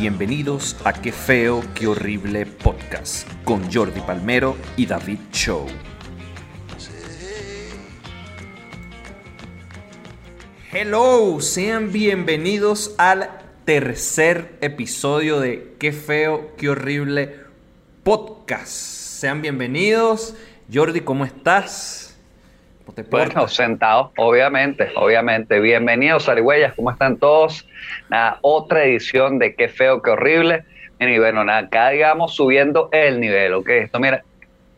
Bienvenidos a Qué Feo, Qué Horrible Podcast con Jordi Palmero y David Show. Hello, sean bienvenidos al tercer episodio de Qué Feo, Qué Horrible Podcast. Sean bienvenidos. Jordi, ¿cómo estás? Bueno, sentados, obviamente, obviamente. Bienvenidos, Arigüeyas, ¿cómo están todos? Nada, otra edición de Qué feo, qué horrible. Y bueno, nada, acá digamos subiendo el nivel, ¿ok? Esto, mira,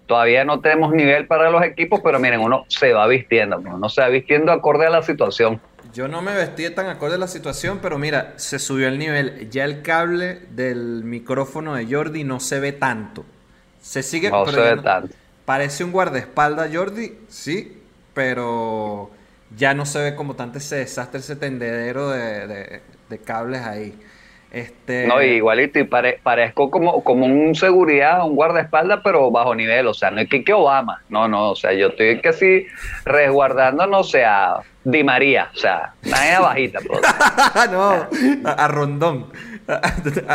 todavía no tenemos nivel para los equipos, pero miren, uno se va vistiendo, uno se va vistiendo acorde a la situación. Yo no me vestí tan acorde a la situación, pero mira, se subió el nivel. Ya el cable del micrófono de Jordi no se ve tanto. Se sigue. No se ve tanto. Parece un guardaespaldas, Jordi, sí, pero ya no se ve como tanto ese desastre, ese tendedero de, cables ahí. Este... No, igualito, y parezco como, como un seguridad, un guardaespaldas, pero bajo nivel, o sea, no es que, que Obama, no, no, o sea, yo estoy casi resguardando, no sé, a Di María, o sea, nadie bajita. Pues. no, a, Rondón.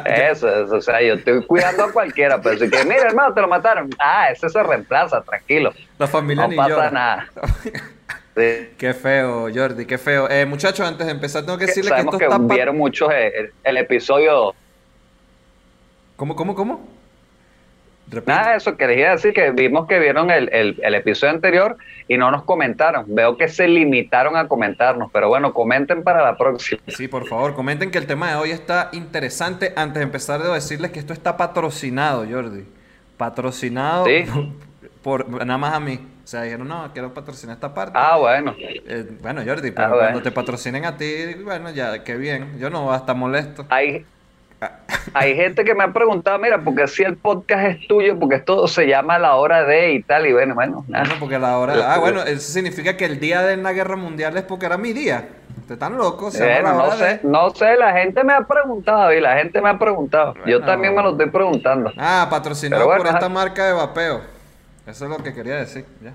eso, eso, o sea, yo estoy cuidando a cualquiera, pero si que, mira, hermano, te lo mataron. Ah, ese se reemplaza, tranquilo. La familia no pasa nada. Qué feo, Jordi, qué feo. Eh, muchachos, antes de empezar, tengo que decirle que esto que vieron muchos el, el, episodio. ¿Cómo, cómo, cómo? Nada, eso quería decir que vimos que vieron el, el, episodio anterior y no nos comentaron. Veo que se limitaron a comentarnos, pero bueno, comenten para la próxima. Sí, por favor, comenten que el tema de hoy está interesante. Antes de empezar, debo decirles que esto está patrocinado, Jordi. Patrocinado por nada más a mí. O sea, dijeron, no, quiero patrocinar esta parte. Ah, bueno. Eh, bueno, Jordi, pero ah, cuando te patrocinen a ti, bueno, ya, qué bien. Yo no voy a estar molesto. Hay, hay gente que me ha preguntado, mira, porque si el podcast es tuyo, porque esto se llama la hora de y tal, y bueno, bueno. Nada. porque la hora. Ah, bueno, eso significa que el día de la guerra mundial es porque era mi día. Ustedes están locos. Bueno, no sé, no sé, la gente me ha preguntado y la gente me ha preguntado. Yo también me lo estoy preguntando. Ah, patrocinado por esta marca de vapeo. Eso es lo que quería decir, ya.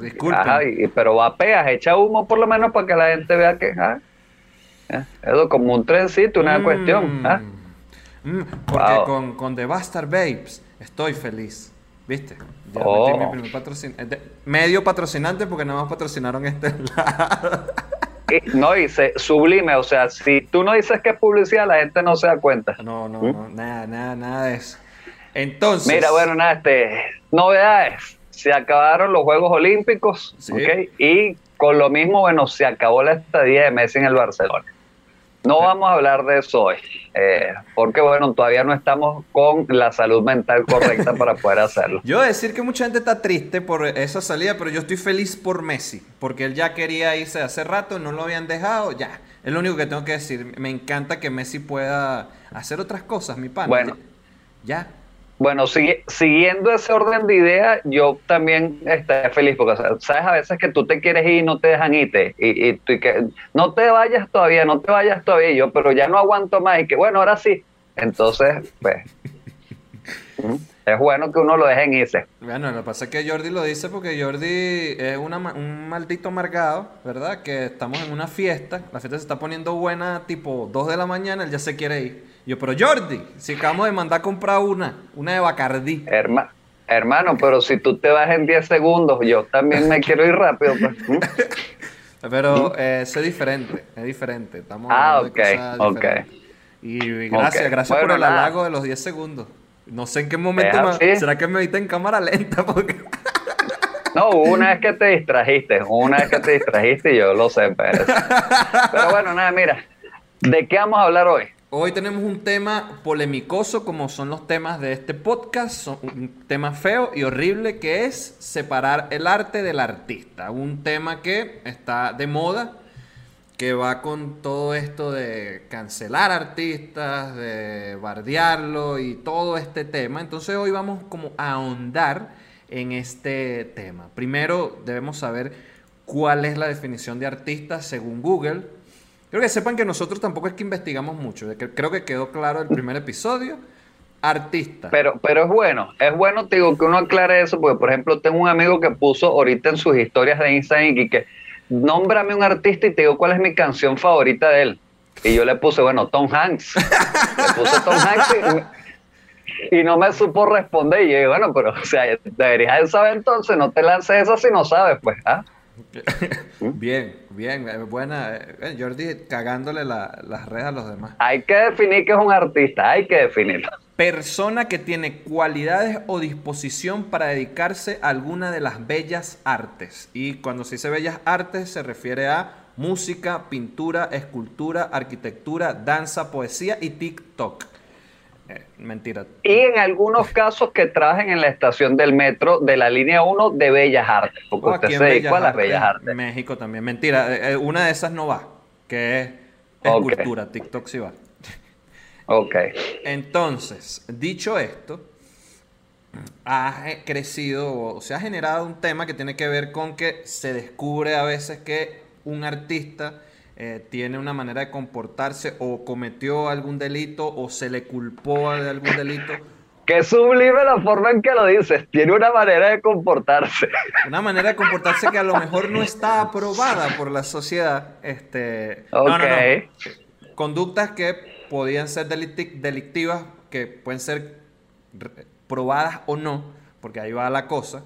Disculpen. pero vapeas, echa humo por lo menos para que la gente vea que... Ah, es como un trencito, una mm. cuestión. ¿ah? Mm, porque con, con The Bastard Babes estoy feliz. ¿Viste? Ya oh. mi primer medio patrocinante porque nada más patrocinaron este lado. no, dice sublime, o sea, si tú no dices que es publicidad, la gente no se da cuenta. No, no, ¿Mm? no, nada, nada, nada de eso. Entonces. Mira, bueno, nada, este, novedades. Se acabaron los Juegos Olímpicos, Y con lo mismo, bueno, se acabó la estadía de Messi en el Barcelona. No vamos a hablar de eso hoy, eh, porque bueno, todavía no estamos con la salud mental correcta para poder hacerlo. Yo voy a decir que mucha gente está triste por esa salida, pero yo estoy feliz por Messi, porque él ya quería irse hace rato, no lo habían dejado, ya. Es lo único que tengo que decir. Me encanta que Messi pueda hacer otras cosas, mi pan. Bueno, ya. Bueno, siguiendo ese orden de ideas, yo también estoy feliz porque, sabes, a veces que tú te quieres ir y no te dejan irte. Y, y, que, no te vayas todavía, no te vayas todavía. yo, pero ya no aguanto más. Y que, bueno, ahora sí. Entonces, pues, es bueno que uno lo deje irse. Bueno, lo que pasa es que Jordi lo dice porque Jordi es una, un maldito amargado, ¿verdad? Que estamos en una fiesta, la fiesta se está poniendo buena tipo 2 de la mañana, él ya se quiere ir. Yo, pero Jordi, si acabamos de mandar a comprar una, una de Bacardí. hermano, pero si tú te vas en 10 segundos, yo también me quiero ir rápido. Pues. pero eh, es diferente, es diferente. Estamos ah, ok, ok. Y gracias, gracias por el halago de los 10 segundos. No sé en qué momento ¿Será que me viste en cámara lenta? Porque... No, una vez que te distrajiste, una vez que te distrajiste, yo lo sé, pero... pero bueno, nada, mira, ¿de qué vamos a hablar hoy? Hoy tenemos un tema polemicoso como son los temas de este podcast, un tema feo y horrible que es separar el arte del artista, un tema que está de moda, que va con todo esto de cancelar artistas, de bardearlo y todo este tema. Entonces hoy vamos como a ahondar en este tema. Primero debemos saber cuál es la definición de artista según Google Creo que sepan que nosotros tampoco es que investigamos mucho. Creo que quedó claro el primer episodio. Artista. Pero, pero es bueno, es bueno, te digo, que uno aclare eso, porque por ejemplo tengo un amigo que puso ahorita en sus historias de Instagram y que nómbrame un artista y te digo cuál es mi canción favorita de él. Y yo le puse, bueno, Tom Hanks. le puse Tom Hanks y, no me supo responder. Y yo bueno, pero, o sea, deberías de saber entonces, no te lances eso si no sabes, pues, ¿ah? Bien, bien, eh, buena. Eh, Jordi cagándole las redes a los demás. Hay que definir que es un artista, hay que definirlo. Persona que tiene cualidades o disposición para dedicarse a alguna de las bellas artes. Y cuando se dice bellas artes se refiere a música, pintura, escultura, arquitectura, danza, poesía y TikTok. Eh, mentira. Y en algunos casos que trabajen en la estación del metro de la línea 1 de Bellas Artes, porque oh, usted se dedica a las Bellas Artes. México también. Mentira, eh, eh, una de esas no va, que es escultura. TikTok sí va. Ok. Entonces, dicho esto, ha crecido o se ha generado un tema que tiene que ver con que se descubre a veces que un artista eh, tiene una manera de comportarse o cometió algún delito o se le culpó de algún delito. Qué sublime la forma en que lo dices. Tiene una manera de comportarse. Una manera de comportarse que a lo mejor no está aprobada por la sociedad. Este, no, no, no. Conductas que podían ser delictivas, que pueden ser probadas o no, porque ahí va la cosa.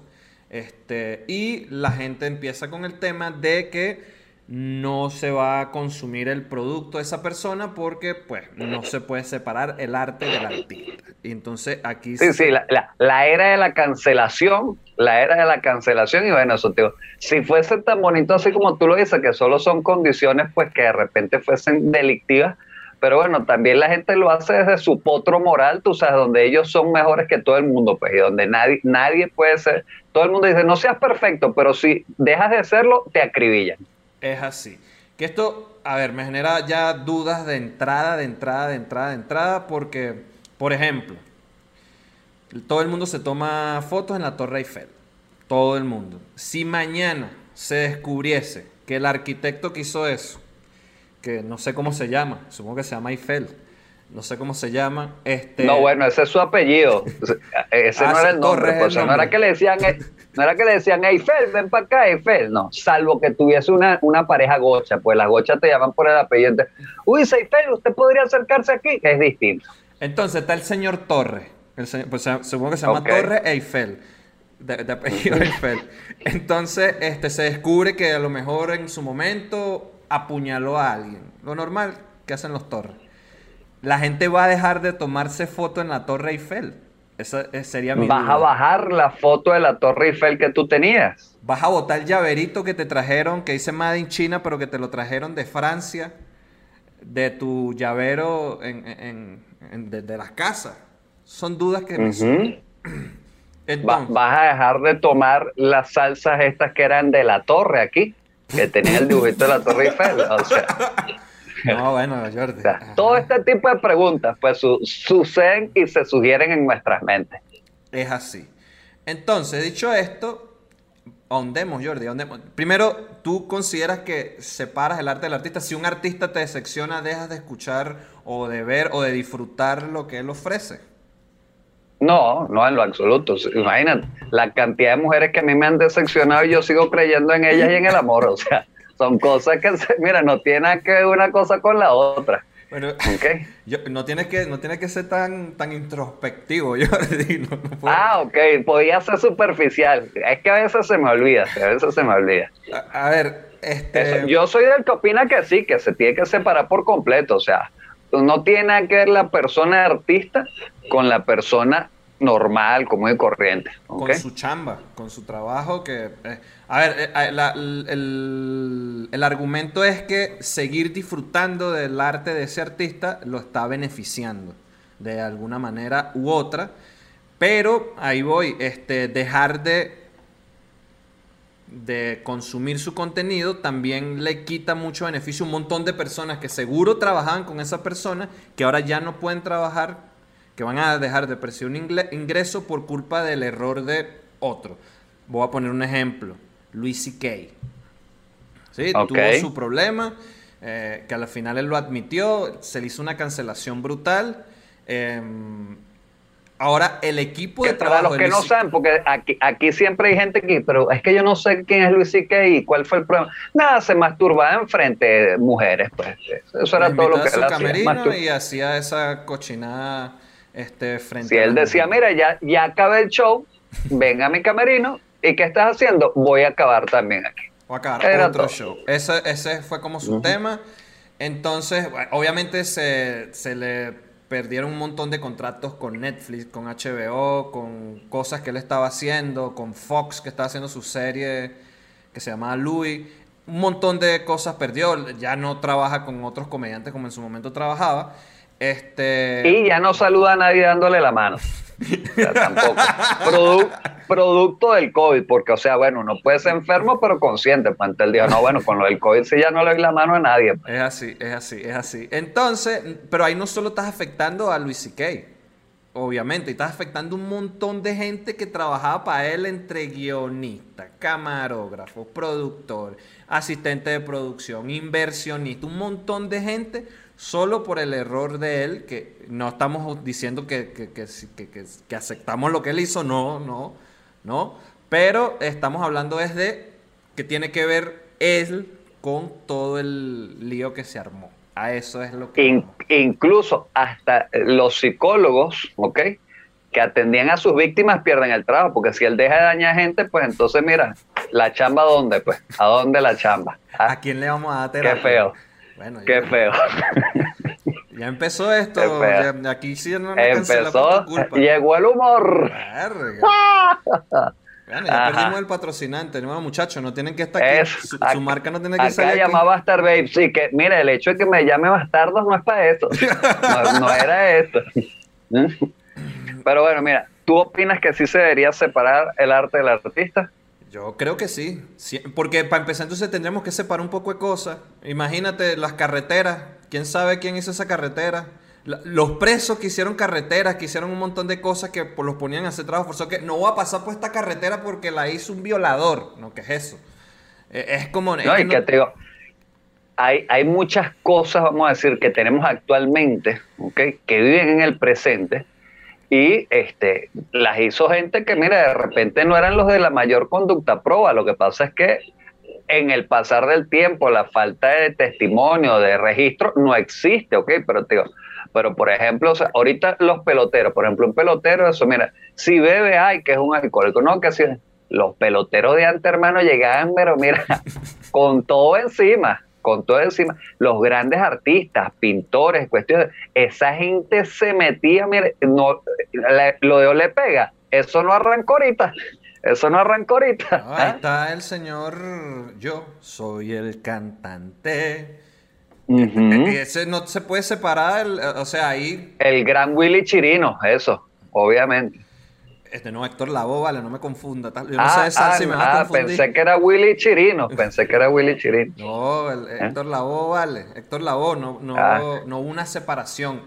Este, y la gente empieza con el tema de que no se va a consumir el producto de esa persona porque pues no se puede separar el arte del artista. Y entonces aquí... Sí, sí, la, la, era de la cancelación, la era de la cancelación y bueno, eso tío, si fuese tan bonito así como tú lo dices, que solo son condiciones pues que de repente fuesen delictivas, pero bueno, también la gente lo hace desde su potro moral, tú sabes, donde ellos son mejores que todo el mundo, pues, y donde nadie, nadie puede ser, todo el mundo dice, no seas perfecto, pero si dejas de serlo, te acribillan es así. Que esto, a ver, me genera ya dudas de entrada, de entrada, de entrada, de entrada, porque, por ejemplo, todo el mundo se toma fotos en la Torre Eiffel. Todo el mundo. Si mañana se descubriese que el arquitecto que hizo eso, que no sé cómo se llama, supongo que se llama Eiffel, no sé cómo se llama. Este... No, bueno, ese es su apellido. Ese no era el nombre. Pues, no era que le decían, no era que le decían, Eiffel, ven para acá, Eiffel. No, salvo que tuviese una, una pareja gocha, pues las gochas te llaman por el apellido. Uy, Eiffel, usted podría acercarse aquí, es distinto. Entonces está el señor Torre. El pues, supongo que se llama Torre Eiffel. De, de, apellido Eiffel. Entonces, este, se descubre que a lo mejor en su momento apuñaló a alguien. Lo normal que hacen los torres la gente va a dejar de tomarse foto en la Torre Eiffel. Esa eh, sería mi Vas a bajar la foto de la Torre Eiffel que tú tenías. Vas a botar el llaverito que te trajeron, que dice Made in China, pero que te lo trajeron de Francia, de tu llavero en, de, las casas. Son dudas que me vas a dejar de tomar las salsas estas que eran de la torre aquí, que tenía el dibujito de la Torre Eiffel. O sea. No, bueno, Jordi. todo este tipo de preguntas pues suceden y se sugieren en nuestras mentes. Es así. Entonces, dicho esto, ahondemos, Jordi. Primero, ¿tú consideras que separas el arte del artista? Si un artista te decepciona, dejas de escuchar o de ver o de disfrutar lo que él ofrece. No, no en lo absoluto. Imagínate, la cantidad de mujeres que a mí me han decepcionado y yo sigo creyendo en ellas y en el amor. O sea, son cosas que, se, mira, no tiene que ver una cosa con la otra. Bueno, okay. no tienes que no tiene que ser tan tan introspectivo, yo ah, ok, podía ser superficial. Es que a veces se me olvida, a veces se me olvida. A, ver, este... yo soy del que opina que sí, que se tiene que separar por completo, o sea, no tiene que ver la persona artista con la persona normal, común y corriente. Con su chamba, con su trabajo que... Eh, a ver, eh, el, el, argumento es que seguir disfrutando del arte de ese artista lo está beneficiando de alguna manera u otra, pero ahí voy, este, dejar de, de consumir su contenido también le quita mucho beneficio a un montón de personas que seguro trabajaban con esa persona, que ahora ya no pueden trabajar que van a dejar de percibir un ingreso por culpa del error de otro. Voy a poner un ejemplo. Luis C.K. ¿Sí? Tuvo su problema, eh, que al final él lo admitió, se le hizo una cancelación brutal. Em, Ahora, el equipo de trabajo. Para los que no saben, porque aquí, aquí siempre hay gente que, pero es que yo no sé quién es Luis C.K. y cuál fue el problema. Nada, se masturbaba enfrente de mujeres, pues. Eso era todo lo que él hacía. y hacía esa cochinada este, frente Si él decía, mira, ya, ya acabé el show, ven a mi camerino, ¿y qué estás haciendo? Voy a acabar también aquí. O acabar otro show. Ese, ese fue como su tema. Entonces, obviamente se, se le perdieron un montón de contratos con Netflix, con HBO, con cosas que él estaba haciendo, con Fox que estaba haciendo su serie que se llamaba Louis. Un montón de cosas perdió. Ya no trabaja con otros comediantes como en su momento trabajaba. Este... Y ya no saluda a nadie dándole la mano. tampoco. producto del COVID, porque, o sea, bueno, no puede ser enfermo, pero consciente. Pues el día, no, bueno, con lo del COVID sí ya no le doy la mano a nadie. Es así, es así, es así. Entonces, pero ahí no solo estás afectando a Luis C.K., obviamente, estás afectando un montón de gente que trabajaba para él entre guionistas, camarógrafos, productores, asistente de producción, inversionista, un montón de gente solo por el error de él, que no estamos diciendo que, que, aceptamos lo que él hizo, no, no, no, pero estamos hablando desde que tiene que ver él con todo el lío que se armó. A eso es lo que... incluso hasta los psicólogos, ¿ok? Que atendían a sus víctimas pierden el trabajo, porque si él deja de dañar gente, pues entonces mira, ¿la chamba dónde? Pues, ¿a dónde la chamba? ¿A, ¿A quién le vamos a dar terapia? Qué feo. Bueno, Qué feo. Ya empezó esto. aquí sí no Empezó. Llegó el humor. Bueno, ya perdimos el patrocinante, no, muchachos, no tienen que estar aquí. su, marca no tiene que salir. Acá llama Bastard Babe, sí, que mira, el hecho de que me llame Bastardos no es para eso. No, era eso. Pero bueno, mira, ¿tú opinas que sí se debería separar el arte del artista? Yo creo que sí. Porque para empezar, entonces tendríamos que separar un poco de cosas. Imagínate las carreteras. ¿Quién sabe quién hizo esa carretera? los presos que hicieron carreteras, que hicieron un montón de cosas que los ponían a hacer trabajo forzoso, que no va a pasar por esta carretera porque la hizo un violador. No, ¿qué es eso? E, es como... no, y que te digo, hay, hay muchas cosas, vamos a decir, que tenemos actualmente, ¿okay? que viven en el presente, y este, las hizo gente que, mira, de repente no eran los de la mayor conducta proba. Lo que pasa es que en el pasar del tiempo, la falta de testimonio, de registro, no existe, ¿ok? Pero, tío, pero por ejemplo, ahorita los peloteros, por ejemplo, un pelotero, eso, mira, si bebe, ay, que es un alcohólico, no, que si los peloteros de antes, hermano, llegaban, pero mira, con todo encima con todo encima, los grandes artistas, pintores, cuestiones, esa gente se metía, mire, no, lo de le pega, eso no arrancó ahorita. Eso no arrancó ahorita. ahí está el señor, yo soy el cantante. Ese no se puede separar, o sea, ahí... El gran Willy Chirino, eso, obviamente. Este no, Héctor Lavoe, vale, no me confunda. Yo no sé ah, si me va a ah, confundir. Pensé que era Willy Chirino, pensé que era Willy Chirino. No, el, ¿Eh? Héctor Lavoe, vale. Héctor Lavoe, no, no, ah. no hubo una separación.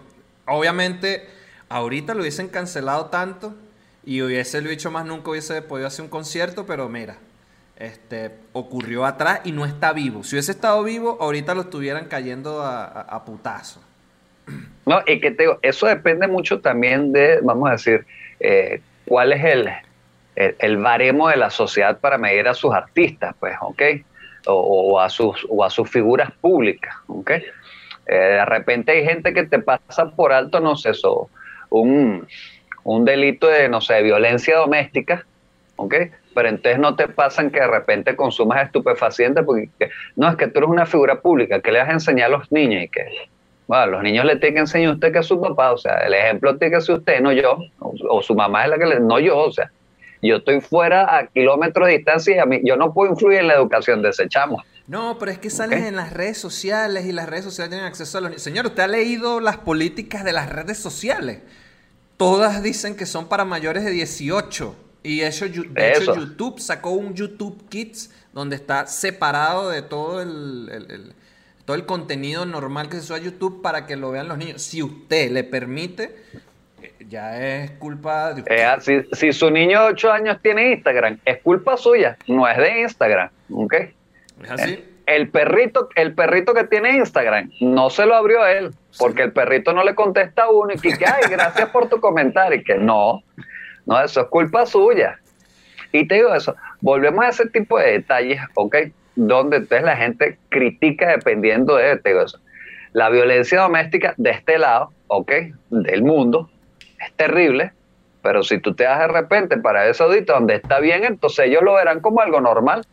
Obviamente, ahorita lo hubiesen cancelado tanto y hubiese lo dicho más nunca hubiese podido hacer un concierto, pero mira, este, ocurrió atrás y no está vivo. Si hubiese estado vivo, ahorita lo estuvieran cayendo a, a, putazo. No, y que te digo, eso depende mucho también de, vamos a decir, eh, cuál es el, el, baremo de la sociedad para medir a sus artistas, pues, ¿ok? O, a, sus, o a sus figuras públicas, ¿ok? Eh, de repente hay gente que te pasa por alto, no sé, eso, un, un delito de, no sé, violencia doméstica, ¿ok? Pero entonces no te pasan que de repente consumas estupefacientes porque no, es que tú eres una figura pública, que le vas a enseñar a los niños y que bueno, los niños le tienen que enseñar a usted que es su papá, o sea, el ejemplo tiene que ser usted, no yo, o, su mamá es la que le, no yo, o sea, yo estoy fuera a kilómetros de distancia y a mí, yo no puedo influir en la educación de ese chamo. No, pero es que sales en las redes sociales y las redes sociales tienen acceso a los niños. Señor, ¿usted ha leído las políticas de las redes sociales? Todas dicen que son para mayores de 18. Y eso, de hecho, YouTube sacó un YouTube Kids donde está separado de todo el todo el contenido normal que se sube a YouTube para que lo vean los niños. Si usted le permite, eh, ya es culpa de usted. Eh, si, su niño de 8 años tiene Instagram, es culpa suya, no es de Instagram. ¿Ok? ¿Es así? Eh, el perrito, el perrito que tiene Instagram no se lo abrió a él, porque el perrito no le contesta a uno y que, ay, gracias por tu comentario, y que no, no, eso es culpa suya. Y te digo eso, volvemos a ese tipo de detalles, ¿ok? Donde entonces la gente critica dependiendo de, te digo eso. La violencia doméstica de este lado, ¿ok? Del mundo, es terrible, pero si tú te das de repente para eso Saudita donde está bien, entonces ellos lo verán como algo normal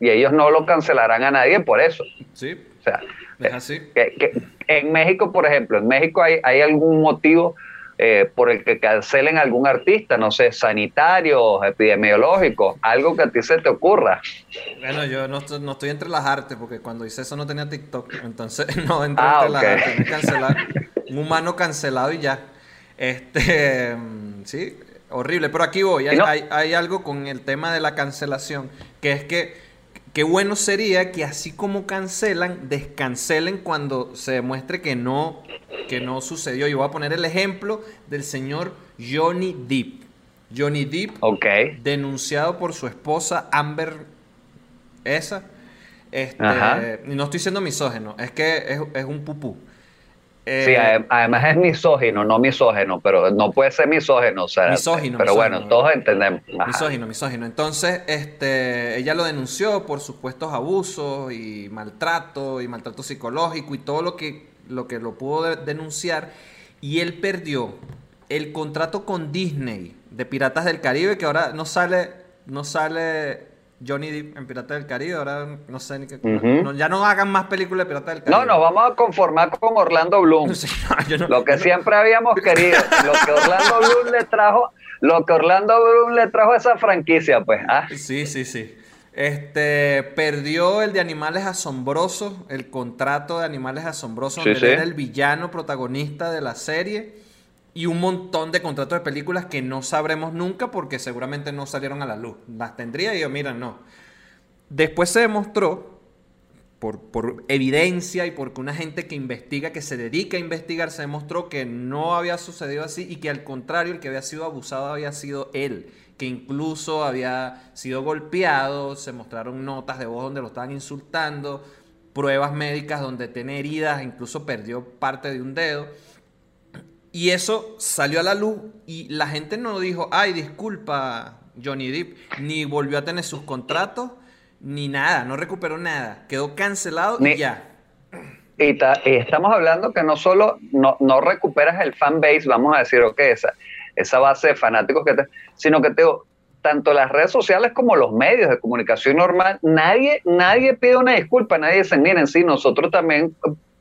y ellos no lo cancelarán a nadie por eso. Sí. O sea, es así. Que, en México, por ejemplo, en México hay, hay algún motivo eh, por el que cancelen algún artista, no sé, sanitario, epidemiológico, algo que a ti se te ocurra. Bueno, yo no, no estoy entre las artes, porque cuando hice eso no tenía TikTok, entonces no entré ah, entre las artes, cancelar, un humano cancelado y ya. Este, sí, horrible, pero aquí voy, hay, hay, hay algo con el tema de la cancelación, que es que Qué bueno sería que así como cancelan, descancelen cuando se demuestre que no, que no sucedió. Yo voy a poner el ejemplo del señor Johnny Depp. Johnny Depp, denunciado por su esposa Amber, esa. Este, no estoy siendo misógeno, es que es, es un pupú sí, eh, además es misógino, no misógeno, pero no puede ser misógeno, o sea, misógino, pero bueno, todos entendemos. Misógino, misógino. Entonces, este, ella lo denunció por supuestos abusos y maltrato y maltrato psicológico y todo lo que lo que lo pudo denunciar y él perdió el contrato con Disney de Piratas del Caribe que ahora no sale no sale Johnny Depp en Pirata del Caribe, ahora no sé ni qué. ya no hagan más películas de Pirata del Caribe. No, nos vamos a conformar con Orlando Bloom. lo que siempre habíamos querido, lo que Orlando Bloom le trajo, lo que Orlando Bloom le trajo a esa franquicia, pues. ¿ah? Sí, sí, sí. Este perdió el de Animales Asombrosos, el contrato de Animales Asombrosos, donde era el villano protagonista de la serie y un montón de contratos de películas que no sabremos nunca porque seguramente no salieron a la luz. Las tendría yo, mira, no. Después se demostró, por, por, evidencia y porque una gente que investiga, que se dedica a investigar, se demostró que no había sucedido así y que al contrario, el que había sido abusado había sido él, que incluso había sido golpeado, se mostraron notas de voz donde lo estaban insultando, pruebas médicas donde tiene heridas, incluso perdió parte de un dedo. Y eso salió a la luz y la gente no dijo, ay, disculpa, Johnny Depp, ni volvió a tener sus contratos, ni nada, no recuperó nada, quedó cancelado y ya. Y, estamos hablando que no solo no, no recuperas el fan base, vamos a decir, ok, esa, esa base de fanáticos que te, sino que te tanto las redes sociales como los medios de comunicación normal, nadie, nadie pide una disculpa, nadie dice, miren, sí, nosotros también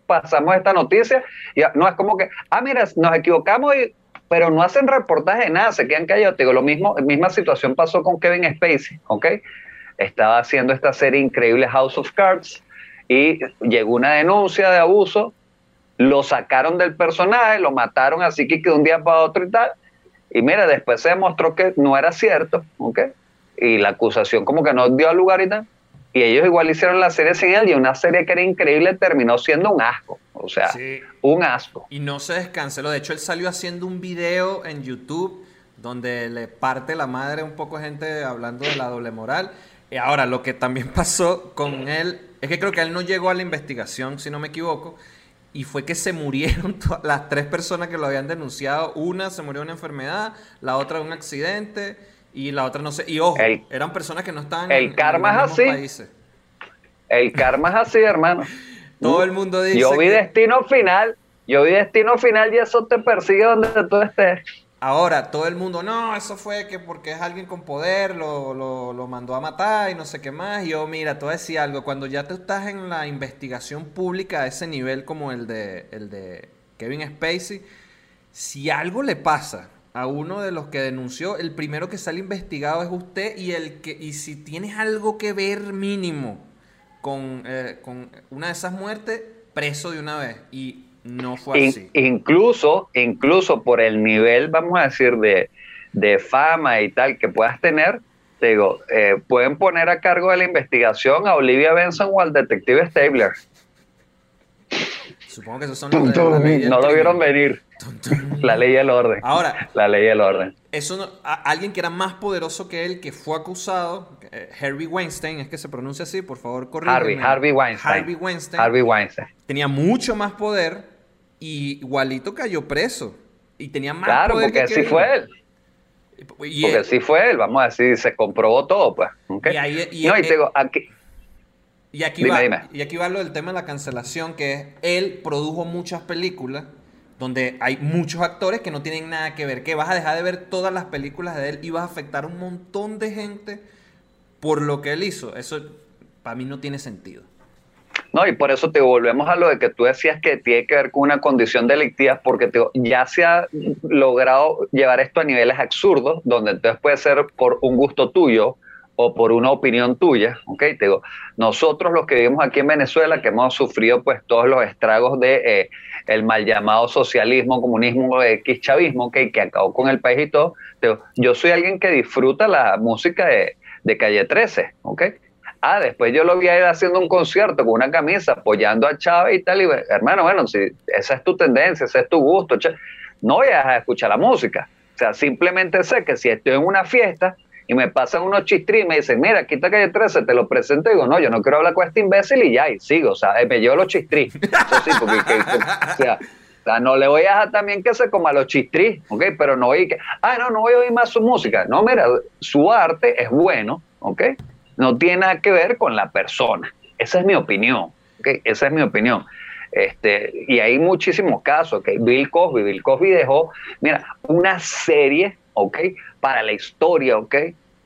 pasamos esta noticia y no es como que, ah, mira, nos equivocamos, y, pero no hacen reportaje nada, se quedan callados. Digo, lo mismo, misma situación pasó con Kevin Spacey, ¿ok? Estaba haciendo esta serie increíble House of Cards y llegó una denuncia de abuso, lo sacaron del personaje, lo mataron así que de un día para otro y tal. Y mira, después se demostró que no era cierto, ¿ok? Y la acusación como que no dio lugar y tal. Y ellos igual hicieron la serie sin él y una serie que era increíble terminó siendo un asco. O sea, un asco. Y no se descanceló. De hecho, él salió haciendo un video en YouTube donde le parte la madre un poco gente hablando de la doble moral. Y ahora, lo que también pasó con él es que creo que él no llegó a la investigación, si no me equivoco, y fue que se murieron las tres personas que lo habían denunciado. Una se murió de una enfermedad, la otra de un accidente y la otra no sé. Y ojo, eran personas que no estaban el en, karma es así. países. El karma es así, hermano. Todo el mundo dice. Yo vi destino final. Yo vi destino final y eso te persigue donde tú estés. Ahora, todo el mundo, no, eso fue que porque es alguien con poder, lo, lo, mandó a matar y no sé qué más. Y yo, mira, te voy a decir algo, cuando ya tú estás en la investigación pública a ese nivel como el de, el de Kevin Spacey, si algo le pasa a uno de los que denunció, el primero que sale investigado es usted y el que y si tienes algo que ver mínimo con, eh, con una de esas muertes, preso de una vez y no fue así. incluso, incluso por el nivel, vamos a decir, de, de fama y tal que puedas tener, te digo, eh, pueden poner a cargo de la investigación a Olivia Benson o al detective Stabler. Supongo que esos son los de No lo vieron venir. La ley y el orden. Ahora, la ley y el orden. Eso alguien que era más poderoso que él, que fue acusado, eh, Harvey Weinstein, es que se pronuncia así, por favor, corrígeme. Harvey, Harvey Weinstein. Harvey Weinstein. Harvey Weinstein. Tenía mucho más poder y igualito cayó preso. Y tenía más Claro, porque así fue él. porque así fue él, vamos a decir, se comprobó todo, pues. Y, ahí, y, no, y digo, aquí, y aquí, va, y aquí va lo del tema de la cancelación, que es, él produjo muchas películas donde hay muchos actores que no tienen nada que ver, que vas a dejar de ver todas las películas de él y vas a afectar a un montón de gente por lo que él hizo. Eso para mí no tiene sentido. No, y por eso te volvemos a lo de que tú decías que tiene que ver con una condición delictiva, porque ya se ha logrado llevar esto a niveles absurdos, donde entonces puede ser por un gusto tuyo o por una opinión tuya, ¿ok? Te digo, nosotros los que vivimos aquí en Venezuela, que hemos sufrido pues todos los estragos de eh, mal llamado socialismo, comunismo, X chavismo, ¿ok? Que acabó con el país y todo, yo soy alguien que disfruta la música de, de Calle 13, ¿ok? Ah, después yo lo vi a ir haciendo un concierto con una camisa apoyando a Chávez y tal. Y hermano, bueno, si esa es tu tendencia, ese es tu gusto, no voy a escuchar la música. O sea, simplemente sé que si estoy en una fiesta y me pasan unos chistri y me dicen, mira, quita calle 13, te lo presento, y digo, no, yo no quiero hablar con este imbécil y ya, y sigo. O sea, me llevo los chistri. Eso sí, porque, o sea, no le voy a dejar también que se coma los chistri, ¿ok? Pero no oí que, ah, no, no voy a oír más su música. No, mira, su arte es bueno, ¿ok? no tiene nada que ver con la persona. Esa es mi opinión. ¿okay? Esa es mi opinión. Este, y hay muchísimos casos. ¿okay? Bill Cosby, Bill Cosby dejó, mira, una serie, ¿ok? Para la historia, ¿ok?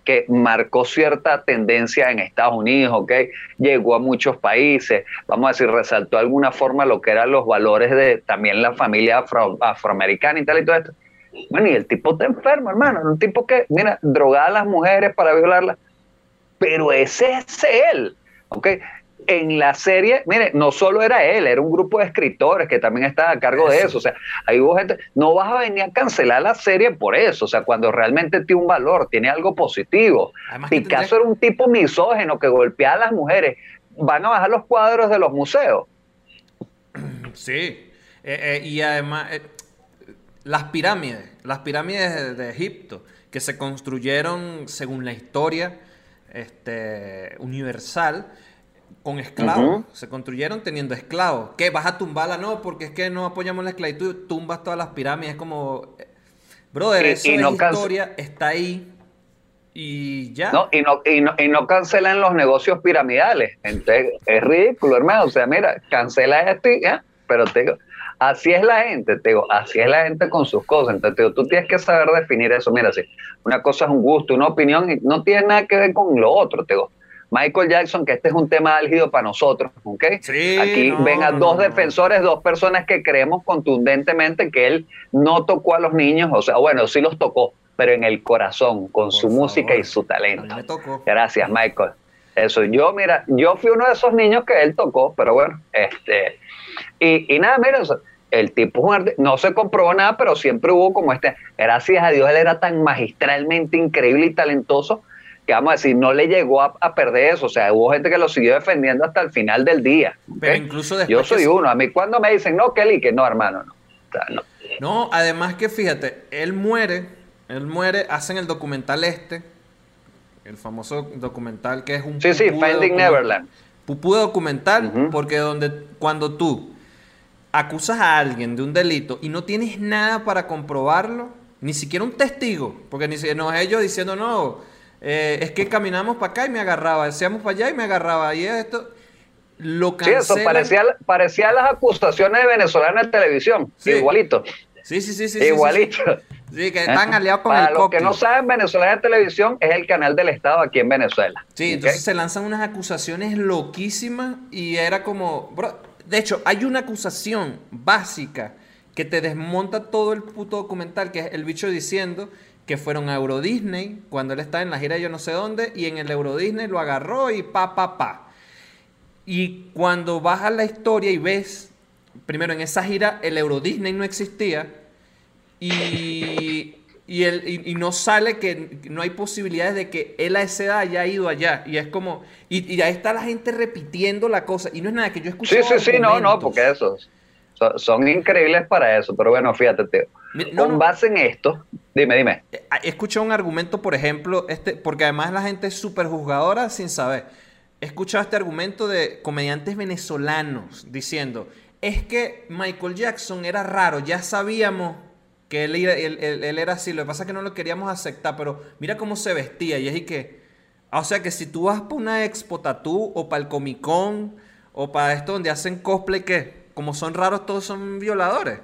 Que marcó cierta tendencia en Estados Unidos, ¿ok? Llegó a muchos países, vamos a decir, resaltó de alguna forma lo que eran los valores de también la familia afroamericana y tal y todo esto. Bueno, y el tipo está enfermo, hermano. Un tipo que, mira, drogaba a las mujeres para violarlas pero ese es él, ¿ok? En la serie, mire, no solo era él, era un grupo de escritores que también estaba a cargo de eso. O sea, ahí hubo gente, no vas a venir a cancelar la serie por eso. O sea, cuando realmente tiene un valor, tiene algo positivo. Picasso era un tipo misógeno que golpeaba a las mujeres. Van a bajar los cuadros de los museos. Sí. Eh, eh, y además, eh, las pirámides, las pirámides de Egipto, que se construyeron según la historia este, universal con esclavos. Se construyeron teniendo esclavos. ¿Qué? ¿Vas a tumbarla? No, porque es que no apoyamos la esclavitud. Tumbas todas las pirámides. Es como... Eh, brother, eso es historia. Está ahí. Y ya. No, y no, y no, y no cancelan los negocios piramidales. Entonces, es ridículo, hermano. O sea, mira, cancela esto y ya. Pero te digo, así es la gente, te digo, así es la gente con sus cosas. Entonces, te digo, tú tienes que saber definir eso. Mira, si una cosa es un gusto, una opinión, y no tiene nada que ver con lo otro, te digo. Michael Jackson, que este es un tema álgido para nosotros, ¿ok? Aquí ven a dos defensores, dos personas que creemos contundentemente que él no tocó a los niños, o sea, bueno, sí los tocó, pero en el corazón, con su música y su talento. Gracias, Michael. Eso, yo, mira, yo fui uno de esos niños que él tocó, pero bueno, este, y, nada, mira, el tipo no se comprobó nada, pero siempre hubo como este, gracias a Dios él era tan magistralmente increíble y talentoso que vamos a decir, no le llegó a, perder eso, o sea, hubo gente que lo siguió defendiendo hasta el final del día. Pero incluso Yo soy uno, a mí cuando me dicen, no, Kelly, que no, hermano, no. no. No, además que fíjate, él muere, él muere, hacen el documental este, el famoso documental que es un... Sí, sí, Finding Neverland. Pupú documental, porque donde cuando tú acusas a alguien de un delito y no tienes nada para comprobarlo, ni siquiera un testigo, porque ni siquiera no es ellos diciendo, no, eh, es que caminamos para acá y me agarraba, decíamos para allá y me agarraba, y esto, lo cancelan. Sí, eso parecía, parecía las acusaciones de venezolana en televisión, igualito. Sí, sí, sí, sí. Igualito. Sí, que están aliados con Para los que no saben, Venezolana de Televisión es el canal del Estado aquí en Venezuela. Sí, entonces se lanzan unas acusaciones loquísimas y era como, de hecho, hay una acusación básica que te desmonta todo el puto documental, que es el bicho diciendo que fueron a Euro Disney cuando él estaba en la gira yo no sé dónde y en el Euro Disney lo agarró y pa, pa, pa. Y cuando bajas la historia y ves, primero en esa gira el Euro Disney no existía y, y, y, no sale que no hay posibilidades de que él a esa edad haya ido allá. Y es como, y, ahí está la gente repitiendo la cosa. Y no es nada que yo escuché. Sí, sí, sí, no, no, porque esos son, increíbles para eso. Pero bueno, fíjate, Teo. Con base en esto, dime, dime. Eh, Escuché un argumento, por ejemplo, este, porque además la gente es súper juzgadora sin saber. He escuchado este argumento de comediantes venezolanos diciendo, es que Michael Jackson era raro, ya sabíamos que él, él, era así, lo que pasa es que no lo queríamos aceptar, pero mira cómo se vestía y es y que, o sea que si tú vas para una expo tatú o para el Comic Con o para esto donde hacen cosplay, que como son raros todos son violadores.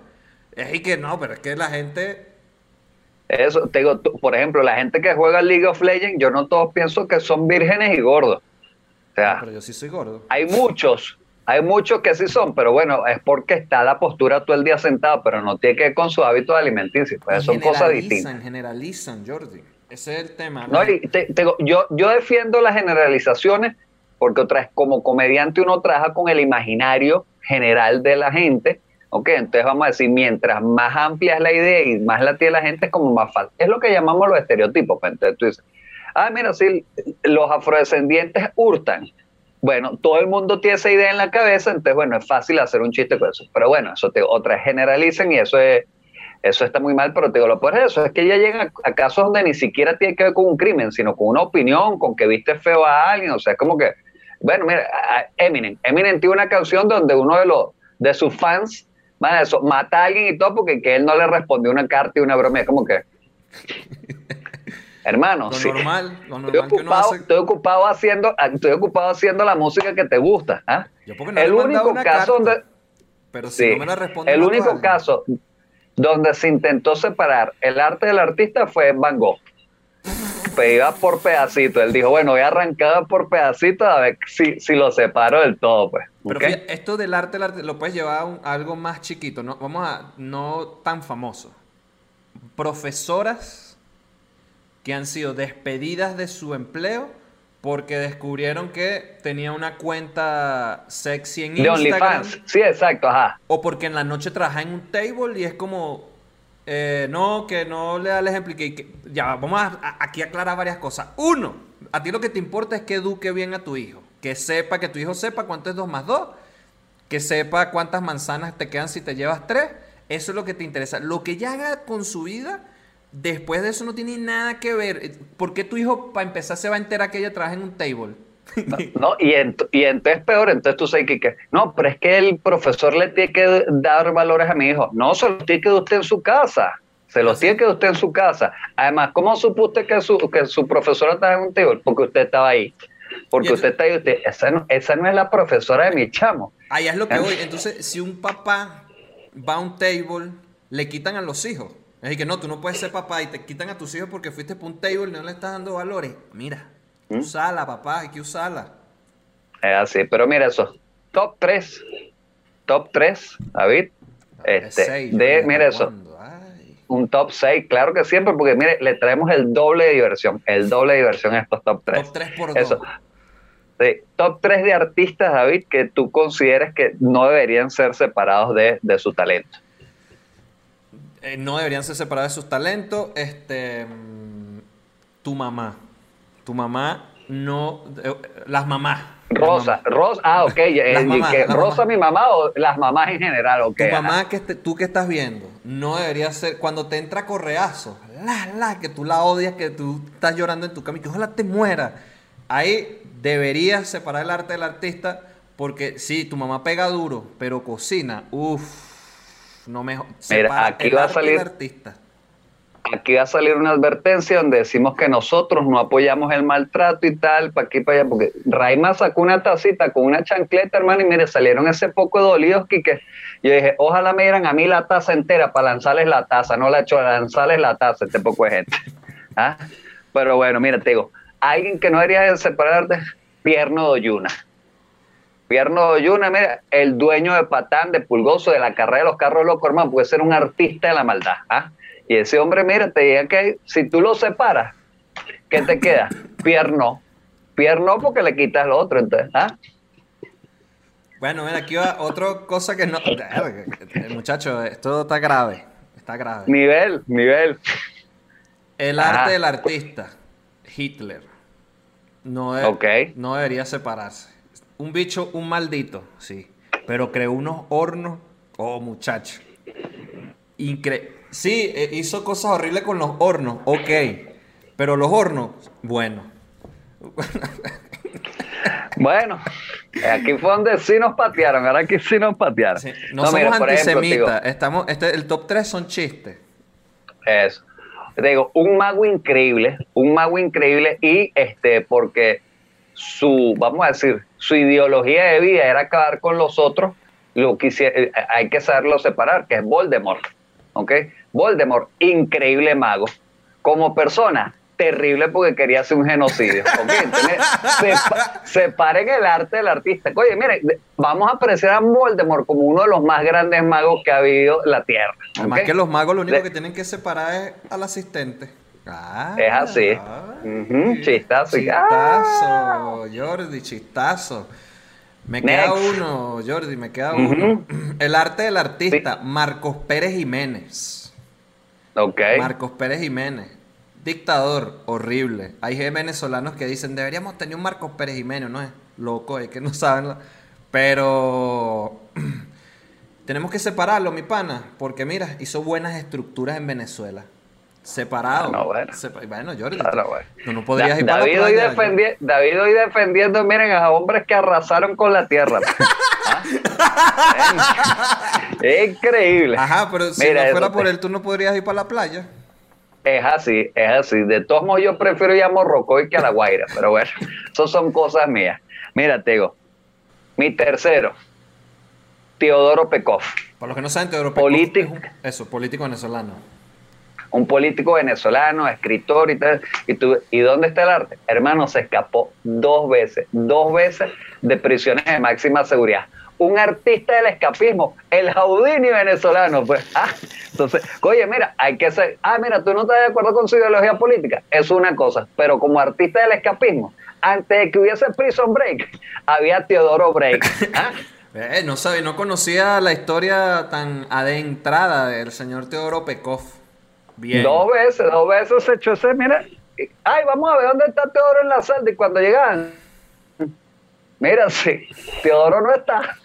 Es y que no, pero es que la gente eso, te digo, por ejemplo, la gente que juega League of Legends, yo no todos pienso que son vírgenes y gordos. O sea, pero yo sí soy gordo. Hay muchos, hay muchos que sí son, pero bueno, es porque está la postura todo el día sentado, pero no tiene que ver con su hábito alimenticio. Pues son cosas distintas. Generalizan, Jordi. Ese es el tema. ¿no? yo, yo defiendo las generalizaciones porque otra vez, como comediante uno trabaja con el imaginario general de la gente Ok, entonces vamos a decir, mientras más amplia es la idea y más la tiene la gente, es como más fácil. Es lo que llamamos los estereotipos. Pues. Entonces tú dices, ah, mira, sí, los afrodescendientes hurtan. Bueno, todo el mundo tiene esa idea en la cabeza, entonces, bueno, es fácil hacer un chiste con eso. Pero bueno, eso te, otras generalicen y eso es, eso está muy mal, pero te digo, lo por eso es que ya llegan a, casos donde ni siquiera tiene que ver con un crimen, sino con una opinión, con que viste feo a alguien, o sea, es como que, bueno, mira, Eminem, Eminem tiene una canción donde uno de los de sus fans eso, mata a alguien y todo porque que él no le respondió una carta y una broma. Es como que. Hermano, lo normal, lo normal estoy, ocupado, estoy ocupado haciendo, estoy ocupado haciendo la música que te gusta. ¿ah? Yo porque no el único caso donde, pero si no me la el único caso donde se intentó separar el arte del artista fue Van Gogh. Pues iba por pedacito. Él dijo, bueno, voy a arrancar por pedacito a ver si, si lo separo del todo, pues. Pero esto del arte, lo puedes llevar a, algo más chiquito, ¿no? Vamos a, no tan famoso. Profesoras que han sido despedidas de su empleo porque descubrieron que tenía una cuenta sexy en Instagram. De OnlyFans, sí, exacto, ajá. O porque en la noche trabaja en un table y es como, eh, no, que no le ejemplo. Que, ya, vamos a, aquí aclarar varias cosas. Uno, a ti lo que te importa es que eduque bien a tu hijo. Que sepa, que tu hijo sepa cuánto es 2 más 2. Que sepa cuántas manzanas te quedan si te llevas 3. Eso es lo que te interesa. Lo que ya haga con su vida, después de eso no tiene nada que ver. ¿Por qué tu hijo, para empezar, se va a enterar que ella trabaja en un table? No, y, y entonces peor, entonces tú sabes que, no, pero es que el profesor le tiene que dar valores a mi hijo. No, se los tiene que dar usted en su casa. Se los tiene que dar usted en su casa. Además, ¿cómo supo usted que su, que su profesora estaba en un table? Porque usted estaba ahí. Porque usted está ahí, usted, esa no, esa no es la profesora de mi chamo. Ahí es lo que voy. Entonces, si un papá va a un table, le quitan a los hijos. Es decir, que no, tú no puedes ser papá y te quitan a tus hijos porque fuiste para un table y no le estás dando valores. Mira, ¿Mm? Usala, papá, hay que usarla. Es así, pero mira eso. Top 3. Top 3, David. Este, de, mira eso. Un top 6, claro que siempre, porque mire, le traemos el doble de diversión. El doble de diversión a estos top 3. Top 3 por eso. Sí. Top 3 de artistas, David, que tú consideres que no deberían ser separados de, de su talento. Eh, no deberían ser separados de sus talentos. Este, mm, tu mamá tu mamá no. Eh, las mamás. Rosa, Rosa, ah, ok. Eh, Rosa, mi mamá o las mamás en general, ok. Tu mamá, que tú que estás viendo, no debería ser. Cuando te entra correazo, la, la, que tú la odias, que tú estás llorando en tu cama y que ojalá te muera. Ahí deberías separar el arte del artista, porque sí, tu mamá pega duro, pero cocina, uff, no mejor. Mira, aquí va a salir. artista aquí va a salir una advertencia donde decimos que nosotros no apoyamos el maltrato y tal, para aquí, para allá, porque Raima sacó una tacita con una chancleta, hermano, y mire, salieron ese poco dolidos que, yo dije, ojalá me dieran a mí la taza entera para lanzarles la taza, no la hecho, lanzarles la taza, este poco de gente. ¿Ah? Pero bueno, mira, te digo, alguien que no separarte, Pierno de. Pierno de Oyuna, mira, el dueño de Patán, de Pulgoso, de la carrera de los carros locos, hermano, puede ser un artista de la maldad. ¿ah? Y ese hombre, mira, te diga que si tú lo separas, ¿qué te queda? Pierno. Pierno porque le quitas lo otro, entonces, ¿ah? Bueno, mira, aquí va otra cosa que no. Muchacho, esto está grave. Está grave. Nivel, nivel. El arte del artista, Hitler, no, no debería separarse. Un bicho, un maldito, sí. Pero creó unos hornos, oh muchacho. Increíble Sí, eh, hizo cosas horribles con los hornos, ok. Pero los hornos, bueno. Bueno, aquí fue donde sí nos patearon, ahora aquí sí nos patearon. no, somos antisemitas, estamos, este, el top 3 son chistes. Eso. Te digo, un mago increíble, un mago increíble y este, porque su, vamos a decir, su ideología de vida era acabar con los otros, lo eh, hay que saberlo separar, que es Voldemort, ¿ok? Voldemort, increíble mago. Como persona, terrible porque quería hacer un genocidio. ¿okay? separen el arte del artista. Oye, mire, vamos a apreciar a Voldemort como uno de los más grandes magos que ha habido la Tierra. Además que los magos lo único que tienen que separar es al asistente. Ah, es así. Chistazo. Chistazo, Jordi, chistazo. Me queda uno, Jordi, me queda uno. El arte del artista, Marcos Pérez Jiménez. Marcos Pérez Jiménez. Dictador, horrible. Hay venezolanos que dicen, deberíamos tener un Marcos Pérez Jiménez, ¿no es? Loco, es que no saben. Pero tenemos que separarlo, mi pana, porque mira, hizo buenas estructuras en Venezuela. Separado. No, bueno. bueno, Jordi. No, podrías ir David, para hoy David hoy defendiendo, miren, a hombres que arrasaron con la tierra. Increíble. Ajá, pero si no fuera por él, tú no podrías ir para la playa. Es así, es así. De todos modos, yo prefiero ir a Morrocoy que a La Guaira, pero bueno, eso son cosas mías. Mira, Tego, mi tercero, Teodoro Pekov. Para los que no saben, Teodoro Pekov político, eso, político venezolano. Un político venezolano, escritor y tal. Y, tú, ¿Y dónde está el arte? Hermano, se escapó dos veces, dos veces de prisiones de máxima seguridad un artista del escapismo, el Jaudini venezolano, pues. Ah, entonces, oye, mira, hay que ser, ah, mira, tú no estás de acuerdo con su ideología política, es una cosa, pero como artista del escapismo, antes de que hubiese Prison Break, había Teodoro Break. ¿ah? Eh, no sabe, no conocía la historia tan adentrada del señor Teodoro Pekov. Bien. Dos veces, dos veces se echó ese, mira, ay, vamos a ver dónde está Teodoro en la salda y cuando llegan Mira, sí, Teodoro no está.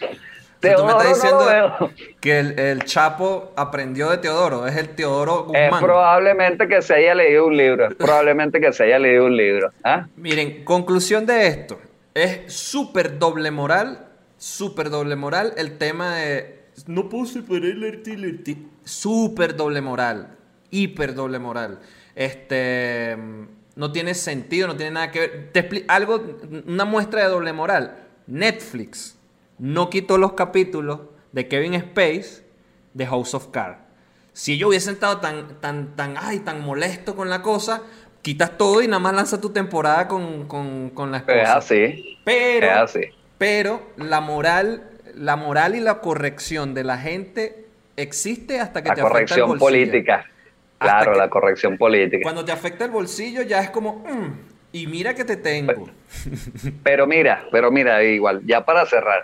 Teodoro me estás diciendo que el, Chapo aprendió de Teodoro, es el Teodoro Guzmán. Es probablemente que se haya leído un libro, probablemente que se haya leído un libro. ¿ah? Miren, conclusión de esto, es súper doble moral, súper doble moral el tema de no puedo separar el arte y el Súper doble moral, hiper doble moral. Este no tiene sentido, no tiene nada que ver. algo, una muestra de doble moral. Netflix no quitó los capítulos de Kevin Space de House of Cards. Si yo hubiese estado tan, tan, tan, ay, tan molesto con la cosa, quitas todo y nada más lanza tu temporada con, la esposa. Es así. Pero, así. pero la moral, la moral y la corrección de la gente existe hasta que la te corrección afecta el política. Claro, la corrección política. Cuando te afecta el bolsillo ya es como, mm, y mira que te tengo. Pero, mira, pero mira, igual, ya para cerrar,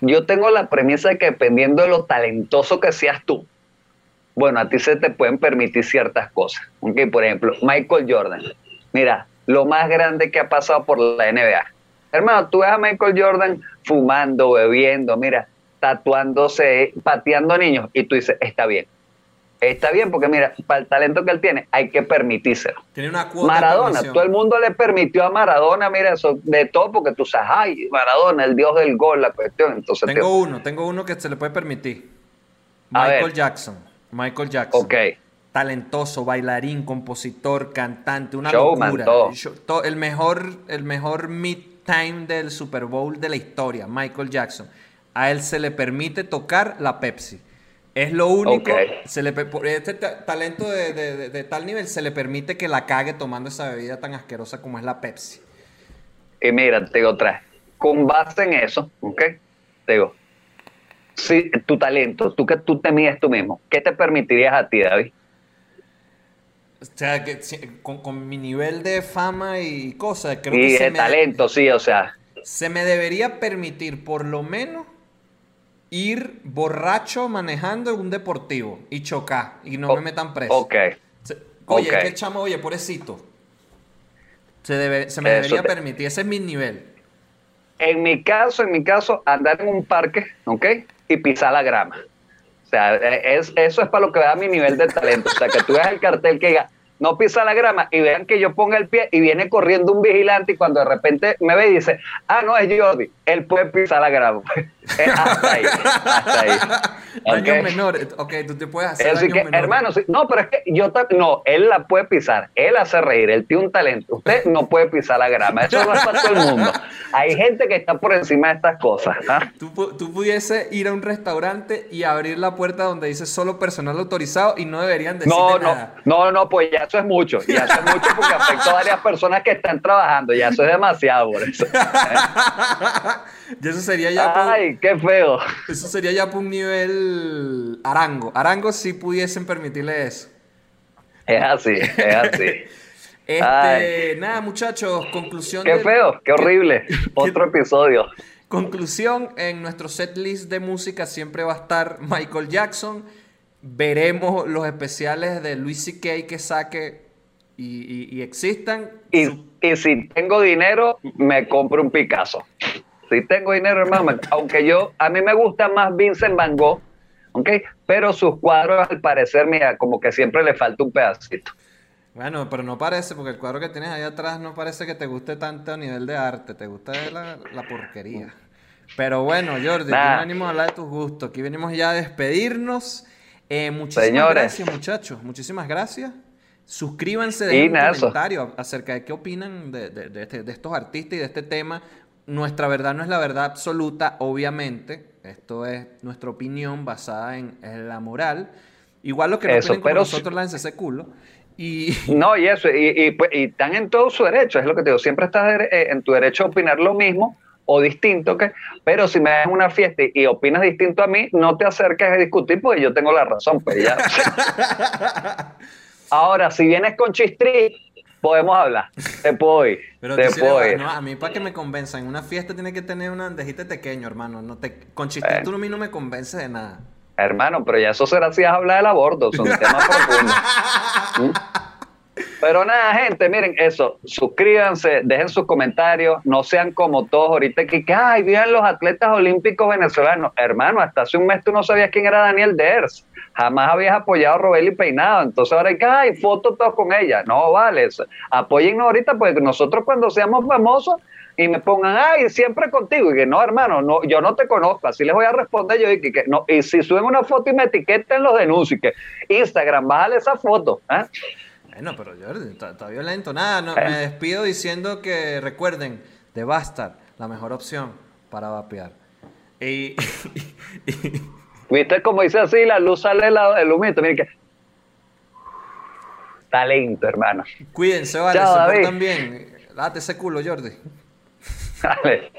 yo tengo la premisa de que dependiendo de lo talentoso que seas tú, bueno, a ti se te pueden permitir ciertas cosas. Okay, por ejemplo, Michael Jordan. Mira, lo más grande que ha pasado por la NBA. Hermano, tú ves a Michael Jordan fumando, bebiendo, mira, tatuándose, pateando niños, y tú dices, está bien Está bien, porque mira, para el talento que él tiene, hay que permitírselo. Tiene una cuota Maradona, todo el mundo le permitió a Maradona, mira, eso de todo, porque tú sabes, ay, Maradona, el dios del gol, la cuestión. Entonces, tengo uno, tengo uno que se le puede permitir. Michael Jackson. Michael Jackson. Ok. Talentoso, bailarín, compositor, cantante, una locura. Todo. el mejor, el mejor mid-time del Super Bowl de la historia, Michael Jackson. A él se le permite tocar la Pepsi. Es lo único. Se le, este talento de, tal nivel se le permite que la cague tomando esa bebida tan asquerosa como es la Pepsi. Y mira, te digo otra Con base en eso, ¿ok? Te digo, si, tu talento, tú que tú te mides tú mismo, ¿qué te permitirías a ti, David? O sea, que con, mi nivel de fama y cosas, creo y de talento, sí, o sea. Se me debería permitir por lo menos ir borracho manejando un deportivo y chocar y no me metan preso. Ok. oye, okay. que chamo, oye, pobrecito. Se, debe, se me debería permitir, ese es mi nivel. En mi caso, en mi caso, andar en un parque, ¿ok? Y pisar la grama. O sea, es, eso es para lo que da mi nivel de talento. O sea, que tú veas el cartel que diga no pisa la grama y vean que yo ponga el pie y viene corriendo un vigilante y cuando de repente me ve y dice, ah, no, es Jordi, él puede pisar la grama. hasta ahí, hasta ahí. Daños menores, ok, tú te puedes hacer que, Hermano, no, pero es que yo, no, él la puede pisar, él hace reír, él tiene un talento, usted no puede pisar la grama, eso no es para todo el mundo. Hay gente que está por encima de estas cosas. ¿ah? Tú, tú pudiese ir a un restaurante y abrir la puerta donde dice solo personal autorizado y no deberían decir no, nada. No, no, no, pues ya eso es mucho, ya eso es mucho porque afecta a varias personas que están trabajando, ya eso es demasiado por eso. y eso sería ya... Ay, qué feo. Eso sería ya por un nivel arango. Arango sí pudiesen permitirle eso. Es así, es así. Este, nada, muchachos, conclusión. Qué feo, qué horrible. Otro episodio. Conclusión, en nuestro set list de música siempre va a estar Michael Jackson. Veremos los especiales de Luis C.K. que saque y, existan. Y, si tengo dinero, me compro un Picasso. Si tengo dinero, hermano, aunque yo, a mí me gusta más Vincent Van Gogh. Pero sus cuadros, al parecer, mira, como que siempre le falta un pedacito. Bueno, pero no parece, porque el cuadro que tienes ahí atrás no parece que te guste tanto a nivel de arte, te gusta la, la porquería. Pero bueno, Jordi, aquí venimos a hablar de tus gustos, aquí venimos ya a despedirnos. Eh, muchísimas gracias, muchachos, muchísimas gracias. Suscríbanse, dejen un comentario acerca de qué opinan de, este, de estos artistas y de este tema. Nuestra verdad no es la verdad absoluta, obviamente. Esto es nuestra opinión basada en, la moral. Igual lo que no Eso, pero nosotros, láncense ese culo. Y... No, y eso, y, pues, y, están en todo su derecho, es lo que te digo, siempre estás en tu derecho a opinar lo mismo o distinto, que pero si me das una fiesta y, opinas distinto a mí, no te acerques a discutir porque yo tengo la razón, pues ya. Ahora, si vienes con chistri, podemos hablar. Te puedo ir. Pero te puedo No, a mí para que me convenzan, en una fiesta tiene que tener un andejite pequeño, hermano. No te, con chistri tú a mí no me convence de nada. Hermano, pero ya eso será si has hablar del aborto, son temas profundos. ¿Mm? Pero nada, gente, miren eso, suscríbanse, dejen sus comentarios, no sean como todos ahorita que, que ay, vean los atletas olímpicos venezolanos. Hermano, hasta hace un mes tú no sabías quién era Daniel Ders, jamás habías apoyado a Robeli Peinado, entonces ahora hay que, ay, fotos todos con ella. No, vale, apóyennos ahorita porque nosotros cuando seamos famosos y me pongan, ay, siempre contigo. Y que no, hermano, no, yo no te conozco. Así les voy a responder yo. Y, que, no, y si suben una foto y me etiqueten, los denuncio. Y que Instagram, bájale esa foto. ¿eh? Bueno, pero Jordi, está violento. Nada, no, me eh. despido diciendo que recuerden, de Bastard, la mejor opción para vapear. Y, ¿Viste cómo dice así? La luz sale del humito. Miren que. Talento, hermano. Cuídense, vale. se portan bien. Date ese culo, Jordi. Dale.